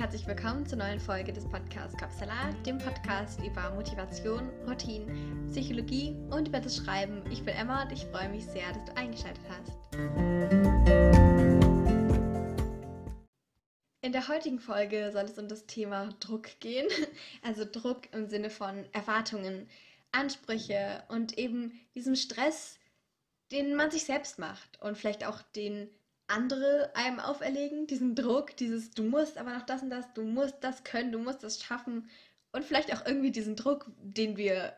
herzlich willkommen zur neuen Folge des Podcasts Kapsalat, dem Podcast über Motivation, Routinen, Psychologie und über das Schreiben. Ich bin Emma und ich freue mich sehr, dass du eingeschaltet hast. In der heutigen Folge soll es um das Thema Druck gehen, also Druck im Sinne von Erwartungen, Ansprüche und eben diesem Stress, den man sich selbst macht und vielleicht auch den andere einem auferlegen, diesen Druck, dieses du musst aber noch das und das, du musst das können, du musst das schaffen. Und vielleicht auch irgendwie diesen Druck, den wir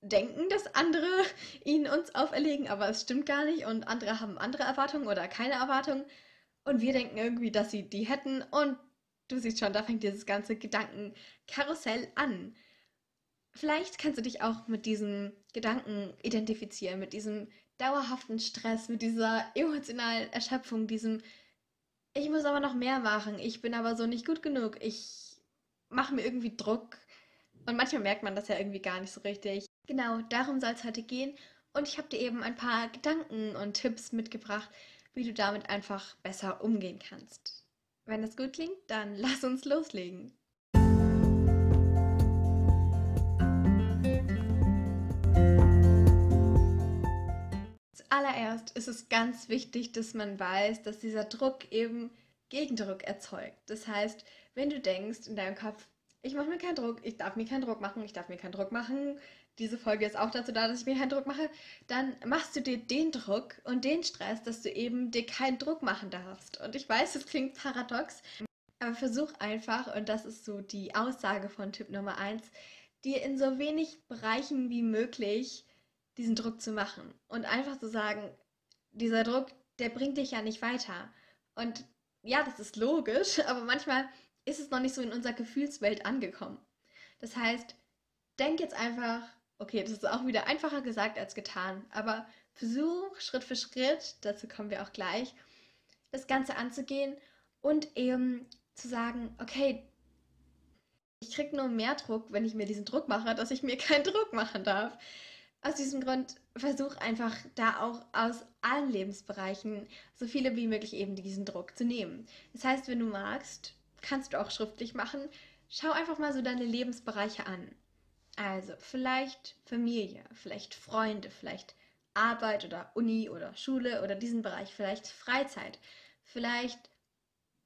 denken, dass andere ihn uns auferlegen, aber es stimmt gar nicht und andere haben andere Erwartungen oder keine Erwartungen. Und wir denken irgendwie, dass sie die hätten. Und du siehst schon, da fängt dieses ganze Gedankenkarussell an. Vielleicht kannst du dich auch mit diesen Gedanken identifizieren, mit diesem dauerhaften Stress, mit dieser emotionalen Erschöpfung, diesem ich muss aber noch mehr machen, ich bin aber so nicht gut genug, ich mache mir irgendwie Druck. Und manchmal merkt man das ja irgendwie gar nicht so richtig. Genau, darum soll es heute gehen. Und ich habe dir eben ein paar Gedanken und Tipps mitgebracht, wie du damit einfach besser umgehen kannst. Wenn das gut klingt, dann lass uns loslegen. Zuallererst ist es ganz wichtig, dass man weiß, dass dieser Druck eben Gegendruck erzeugt. Das heißt, wenn du denkst in deinem Kopf, ich mache mir keinen Druck, ich darf mir keinen Druck machen, ich darf mir keinen Druck machen, diese Folge ist auch dazu da, dass ich mir keinen Druck mache, dann machst du dir den Druck und den Stress, dass du eben dir keinen Druck machen darfst. Und ich weiß, es klingt paradox, aber versuch einfach, und das ist so die Aussage von Tipp Nummer 1, dir in so wenig Bereichen wie möglich diesen Druck zu machen und einfach zu sagen, dieser Druck, der bringt dich ja nicht weiter. Und ja, das ist logisch, aber manchmal ist es noch nicht so in unserer Gefühlswelt angekommen. Das heißt, denk jetzt einfach, okay, das ist auch wieder einfacher gesagt als getan, aber versuch Schritt für Schritt, dazu kommen wir auch gleich, das Ganze anzugehen und eben zu sagen, okay, ich kriege nur mehr Druck, wenn ich mir diesen Druck mache, dass ich mir keinen Druck machen darf aus diesem Grund versuch einfach da auch aus allen Lebensbereichen so viele wie möglich eben diesen Druck zu nehmen. Das heißt, wenn du magst, kannst du auch schriftlich machen. Schau einfach mal so deine Lebensbereiche an. Also vielleicht Familie, vielleicht Freunde, vielleicht Arbeit oder Uni oder Schule oder diesen Bereich, vielleicht Freizeit, vielleicht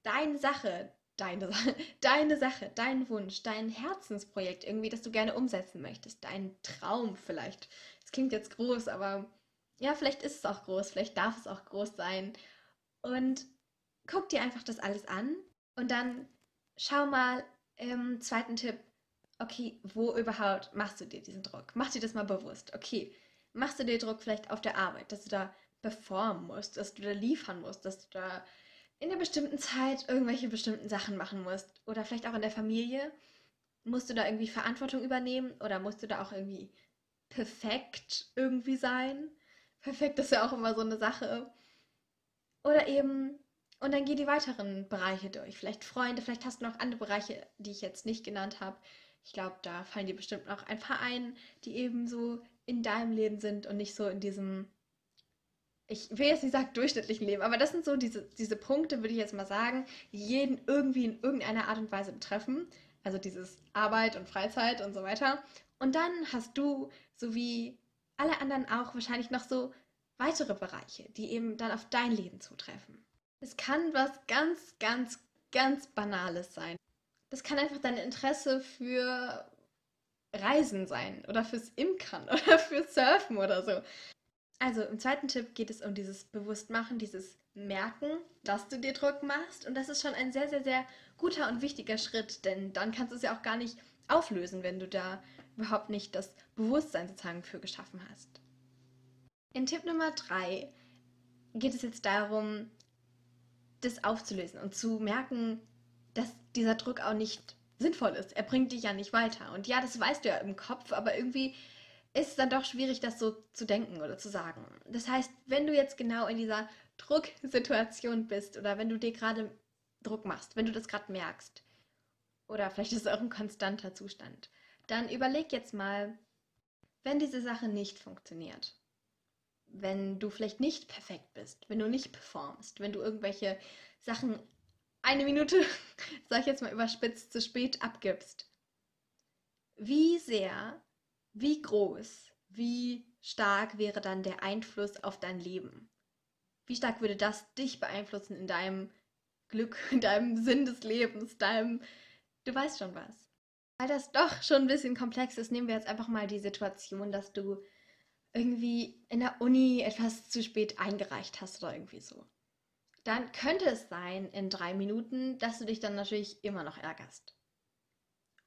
deine Sache, deine, deine Sache, dein Wunsch, dein Herzensprojekt irgendwie, das du gerne umsetzen möchtest, dein Traum vielleicht. Das klingt jetzt groß, aber ja, vielleicht ist es auch groß, vielleicht darf es auch groß sein. Und guck dir einfach das alles an und dann schau mal im zweiten Tipp, okay, wo überhaupt machst du dir diesen Druck? Mach dir das mal bewusst. Okay, machst du dir Druck vielleicht auf der Arbeit, dass du da performen musst, dass du da liefern musst, dass du da in einer bestimmten Zeit irgendwelche bestimmten Sachen machen musst. Oder vielleicht auch in der Familie. Musst du da irgendwie Verantwortung übernehmen oder musst du da auch irgendwie perfekt irgendwie sein? Perfekt ist ja auch immer so eine Sache. Oder eben, und dann geh die weiteren Bereiche durch. Vielleicht Freunde, vielleicht hast du noch andere Bereiche, die ich jetzt nicht genannt habe. Ich glaube, da fallen dir bestimmt noch ein paar ein, die eben so in deinem Leben sind und nicht so in diesem ich will jetzt nicht sagen durchschnittlichen Leben, aber das sind so diese, diese Punkte, würde ich jetzt mal sagen, die jeden irgendwie in irgendeiner Art und Weise betreffen. Also dieses Arbeit und Freizeit und so weiter. Und dann hast du, so wie alle anderen auch, wahrscheinlich noch so weitere Bereiche, die eben dann auf dein Leben zutreffen. Es kann was ganz, ganz, ganz Banales sein. Das kann einfach dein Interesse für Reisen sein oder fürs Imkern oder fürs Surfen oder so. Also im zweiten Tipp geht es um dieses Bewusstmachen, dieses Merken, dass du dir Druck machst. Und das ist schon ein sehr, sehr, sehr guter und wichtiger Schritt, denn dann kannst du es ja auch gar nicht auflösen, wenn du da überhaupt nicht das Bewusstsein sozusagen für geschaffen hast. In Tipp Nummer drei geht es jetzt darum, das aufzulösen und zu merken, dass dieser Druck auch nicht sinnvoll ist. Er bringt dich ja nicht weiter. Und ja, das weißt du ja im Kopf, aber irgendwie ist dann doch schwierig, das so zu denken oder zu sagen. Das heißt, wenn du jetzt genau in dieser Drucksituation bist oder wenn du dir gerade Druck machst, wenn du das gerade merkst, oder vielleicht ist es auch ein konstanter Zustand, dann überleg jetzt mal, wenn diese Sache nicht funktioniert, wenn du vielleicht nicht perfekt bist, wenn du nicht performst, wenn du irgendwelche Sachen eine Minute, sag ich jetzt mal überspitzt, zu spät abgibst, wie sehr, wie groß, wie stark wäre dann der Einfluss auf dein Leben? Wie stark würde das dich beeinflussen in deinem Glück, in deinem Sinn des Lebens, deinem, du weißt schon was. Weil das doch schon ein bisschen komplex ist, nehmen wir jetzt einfach mal die Situation, dass du irgendwie in der Uni etwas zu spät eingereicht hast oder irgendwie so. Dann könnte es sein in drei Minuten, dass du dich dann natürlich immer noch ärgerst.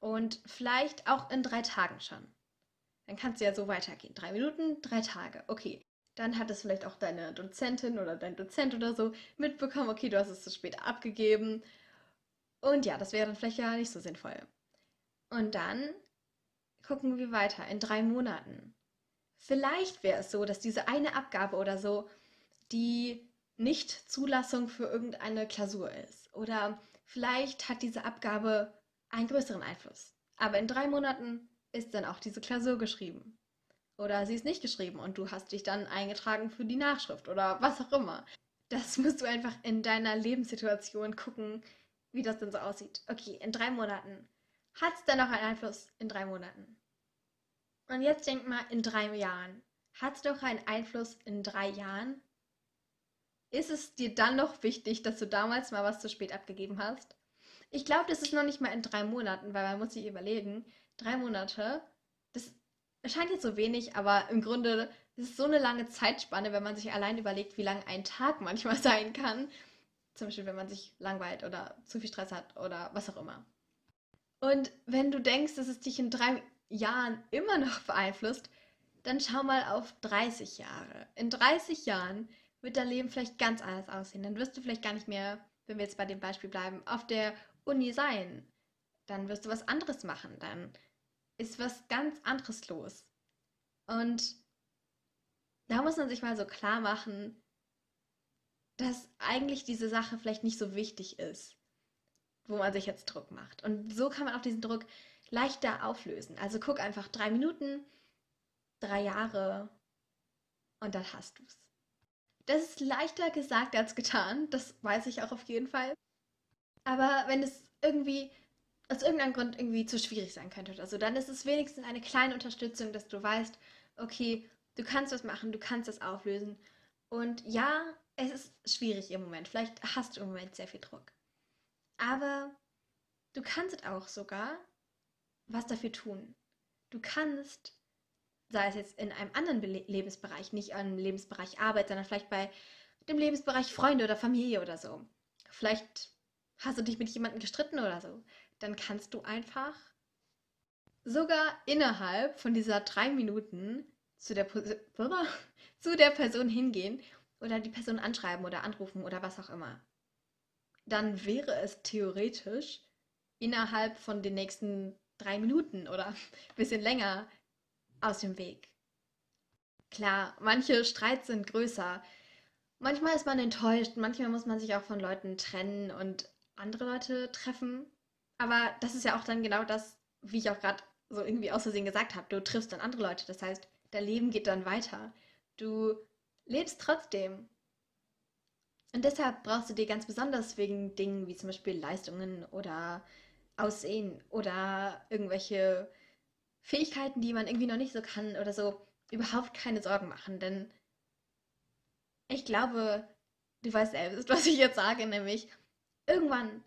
Und vielleicht auch in drei Tagen schon. Dann kannst du ja so weitergehen. Drei Minuten, drei Tage. Okay. Dann hat es vielleicht auch deine Dozentin oder dein Dozent oder so mitbekommen, okay, du hast es zu spät abgegeben. Und ja, das wäre dann vielleicht ja nicht so sinnvoll. Und dann gucken wir weiter in drei Monaten. Vielleicht wäre es so, dass diese eine Abgabe oder so die Nicht-Zulassung für irgendeine Klausur ist. Oder vielleicht hat diese Abgabe einen größeren Einfluss. Aber in drei Monaten ist dann auch diese Klausur geschrieben. Oder sie ist nicht geschrieben und du hast dich dann eingetragen für die Nachschrift oder was auch immer. Das musst du einfach in deiner Lebenssituation gucken, wie das denn so aussieht. Okay, in drei Monaten. Hat es dann noch einen Einfluss in drei Monaten? Und jetzt denk mal in drei Jahren. Hat es doch einen Einfluss in drei Jahren? Ist es dir dann noch wichtig, dass du damals mal was zu spät abgegeben hast? Ich glaube, das ist noch nicht mal in drei Monaten, weil man muss sich überlegen, drei Monate, das scheint jetzt so wenig, aber im Grunde ist so eine lange Zeitspanne, wenn man sich allein überlegt, wie lang ein Tag manchmal sein kann. Zum Beispiel, wenn man sich langweilt oder zu viel Stress hat oder was auch immer. Und wenn du denkst, dass es dich in drei Jahren immer noch beeinflusst, dann schau mal auf 30 Jahre. In 30 Jahren wird dein Leben vielleicht ganz anders aussehen. Dann wirst du vielleicht gar nicht mehr, wenn wir jetzt bei dem Beispiel bleiben, auf der Uni sein. Dann wirst du was anderes machen. Dann ist was ganz anderes los. Und da muss man sich mal so klar machen, dass eigentlich diese Sache vielleicht nicht so wichtig ist, wo man sich jetzt Druck macht. Und so kann man auch diesen Druck leichter auflösen. Also guck einfach drei Minuten, drei Jahre und dann hast du es. Das ist leichter gesagt als getan, das weiß ich auch auf jeden Fall. Aber wenn es irgendwie aus irgendeinem Grund irgendwie zu schwierig sein könnte oder so, dann ist es wenigstens eine kleine Unterstützung, dass du weißt, okay, du kannst was machen, du kannst das auflösen. Und ja, es ist schwierig im Moment. Vielleicht hast du im Moment sehr viel Druck. Aber du kannst auch sogar was dafür tun. Du kannst, sei es jetzt in einem anderen Be Lebensbereich, nicht im Lebensbereich Arbeit, sondern vielleicht bei dem Lebensbereich Freunde oder Familie oder so. Vielleicht hast du dich mit jemandem gestritten oder so. Dann kannst du einfach sogar innerhalb von dieser drei Minuten zu der, zu der Person hingehen oder die Person anschreiben oder anrufen oder was auch immer. Dann wäre es theoretisch innerhalb von den nächsten drei Minuten oder ein bisschen länger aus dem Weg. Klar, manche Streits sind größer. Manchmal ist man enttäuscht, manchmal muss man sich auch von Leuten trennen und andere Leute treffen. Aber das ist ja auch dann genau das, wie ich auch gerade so irgendwie aus Versehen gesagt habe. Du triffst dann andere Leute. Das heißt, dein Leben geht dann weiter. Du lebst trotzdem. Und deshalb brauchst du dir ganz besonders wegen Dingen wie zum Beispiel Leistungen oder Aussehen oder irgendwelche Fähigkeiten, die man irgendwie noch nicht so kann oder so, überhaupt keine Sorgen machen. Denn ich glaube, du weißt selbst, was ich jetzt sage, nämlich irgendwann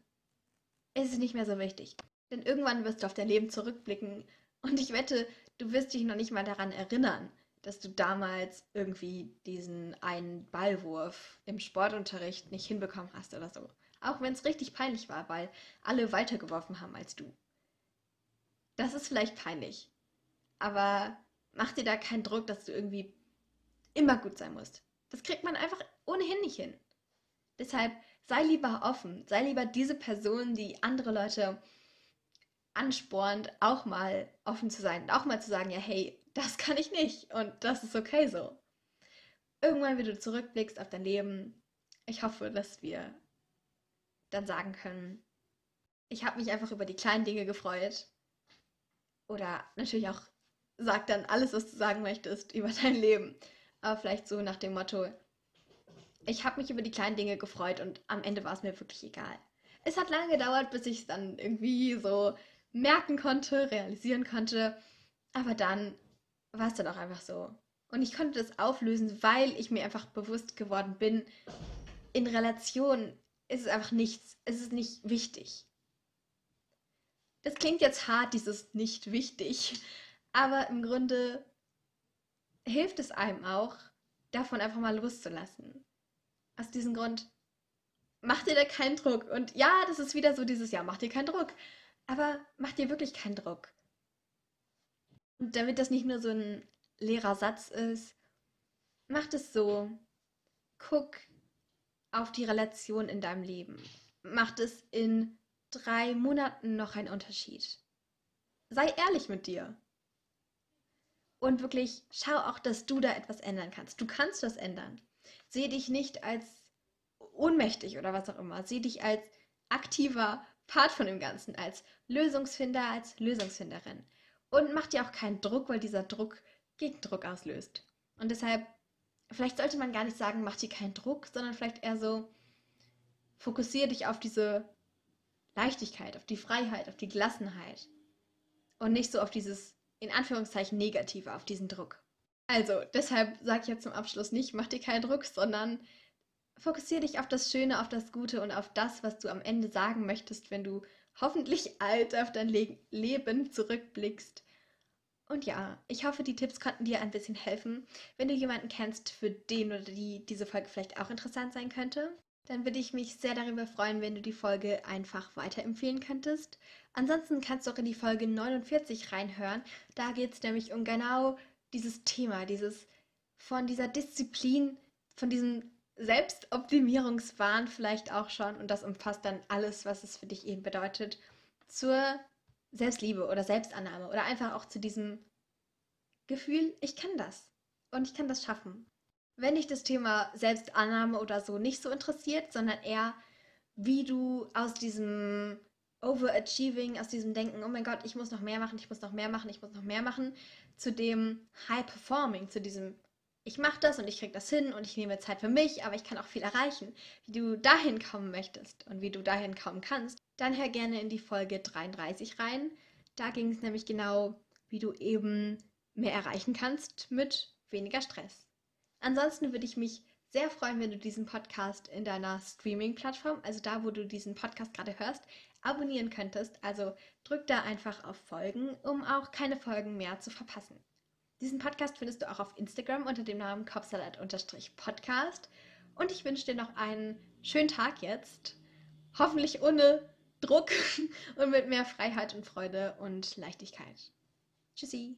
ist es nicht mehr so wichtig. Denn irgendwann wirst du auf dein Leben zurückblicken und ich wette, du wirst dich noch nicht mal daran erinnern, dass du damals irgendwie diesen einen Ballwurf im Sportunterricht nicht hinbekommen hast oder so. Auch wenn es richtig peinlich war, weil alle weitergeworfen haben als du. Das ist vielleicht peinlich. Aber mach dir da keinen Druck, dass du irgendwie immer gut sein musst. Das kriegt man einfach ohnehin nicht hin. Deshalb sei lieber offen, sei lieber diese Person, die andere Leute anspornt, auch mal offen zu sein, auch mal zu sagen, ja, hey, das kann ich nicht und das ist okay so. Irgendwann, wenn du zurückblickst auf dein Leben, ich hoffe, dass wir dann sagen können, ich habe mich einfach über die kleinen Dinge gefreut. Oder natürlich auch sag dann alles, was du sagen möchtest über dein Leben. Aber vielleicht so nach dem Motto, ich habe mich über die kleinen Dinge gefreut und am Ende war es mir wirklich egal. Es hat lange gedauert, bis ich es dann irgendwie so merken konnte, realisieren konnte. Aber dann war es dann auch einfach so. Und ich konnte das auflösen, weil ich mir einfach bewusst geworden bin, in Relation ist es einfach nichts, es ist nicht wichtig. Das klingt jetzt hart, dieses nicht wichtig, aber im Grunde hilft es einem auch, davon einfach mal loszulassen. Aus diesem Grund, mach dir da keinen Druck. Und ja, das ist wieder so dieses Jahr, mach dir keinen Druck. Aber mach dir wirklich keinen Druck. Und damit das nicht nur so ein leerer Satz ist, mach es so. Guck auf die Relation in deinem Leben. Macht es in drei Monaten noch einen Unterschied? Sei ehrlich mit dir. Und wirklich schau auch, dass du da etwas ändern kannst. Du kannst das ändern. Seh dich nicht als ohnmächtig oder was auch immer. Seh dich als aktiver Part von dem Ganzen, als Lösungsfinder, als Lösungsfinderin. Und mach dir auch keinen Druck, weil dieser Druck Gegendruck auslöst. Und deshalb, vielleicht sollte man gar nicht sagen, mach dir keinen Druck, sondern vielleicht eher so, fokussiere dich auf diese Leichtigkeit, auf die Freiheit, auf die Gelassenheit. Und nicht so auf dieses, in Anführungszeichen, Negative, auf diesen Druck. Also, deshalb sage ich jetzt zum Abschluss nicht, mach dir keinen Druck, sondern fokussiere dich auf das Schöne, auf das Gute und auf das, was du am Ende sagen möchtest, wenn du hoffentlich alt auf dein Le Leben zurückblickst. Und ja, ich hoffe, die Tipps konnten dir ein bisschen helfen. Wenn du jemanden kennst, für den oder die diese Folge vielleicht auch interessant sein könnte, dann würde ich mich sehr darüber freuen, wenn du die Folge einfach weiterempfehlen könntest. Ansonsten kannst du auch in die Folge 49 reinhören. Da geht es nämlich um genau dieses Thema, dieses von dieser Disziplin, von diesem Selbstoptimierungswahn vielleicht auch schon. Und das umfasst dann alles, was es für dich eben bedeutet, zur Selbstliebe oder Selbstannahme oder einfach auch zu diesem Gefühl, ich kann das und ich kann das schaffen. Wenn dich das Thema Selbstannahme oder so nicht so interessiert, sondern eher, wie du aus diesem Overachieving, aus diesem Denken, oh mein Gott, ich muss noch mehr machen, ich muss noch mehr machen, ich muss noch mehr machen, zu dem High Performing, zu diesem ich mache das und ich kriege das hin und ich nehme Zeit für mich, aber ich kann auch viel erreichen. Wie du dahin kommen möchtest und wie du dahin kommen kannst, dann hör gerne in die Folge 33 rein. Da ging es nämlich genau, wie du eben mehr erreichen kannst mit weniger Stress. Ansonsten würde ich mich sehr freuen, wenn du diesen Podcast in deiner Streaming-Plattform, also da, wo du diesen Podcast gerade hörst, abonnieren könntest. Also drück da einfach auf Folgen, um auch keine Folgen mehr zu verpassen. Diesen Podcast findest du auch auf Instagram unter dem Namen Kopfsalat-Podcast. Und ich wünsche dir noch einen schönen Tag jetzt. Hoffentlich ohne Druck und mit mehr Freiheit und Freude und Leichtigkeit. Tschüssi.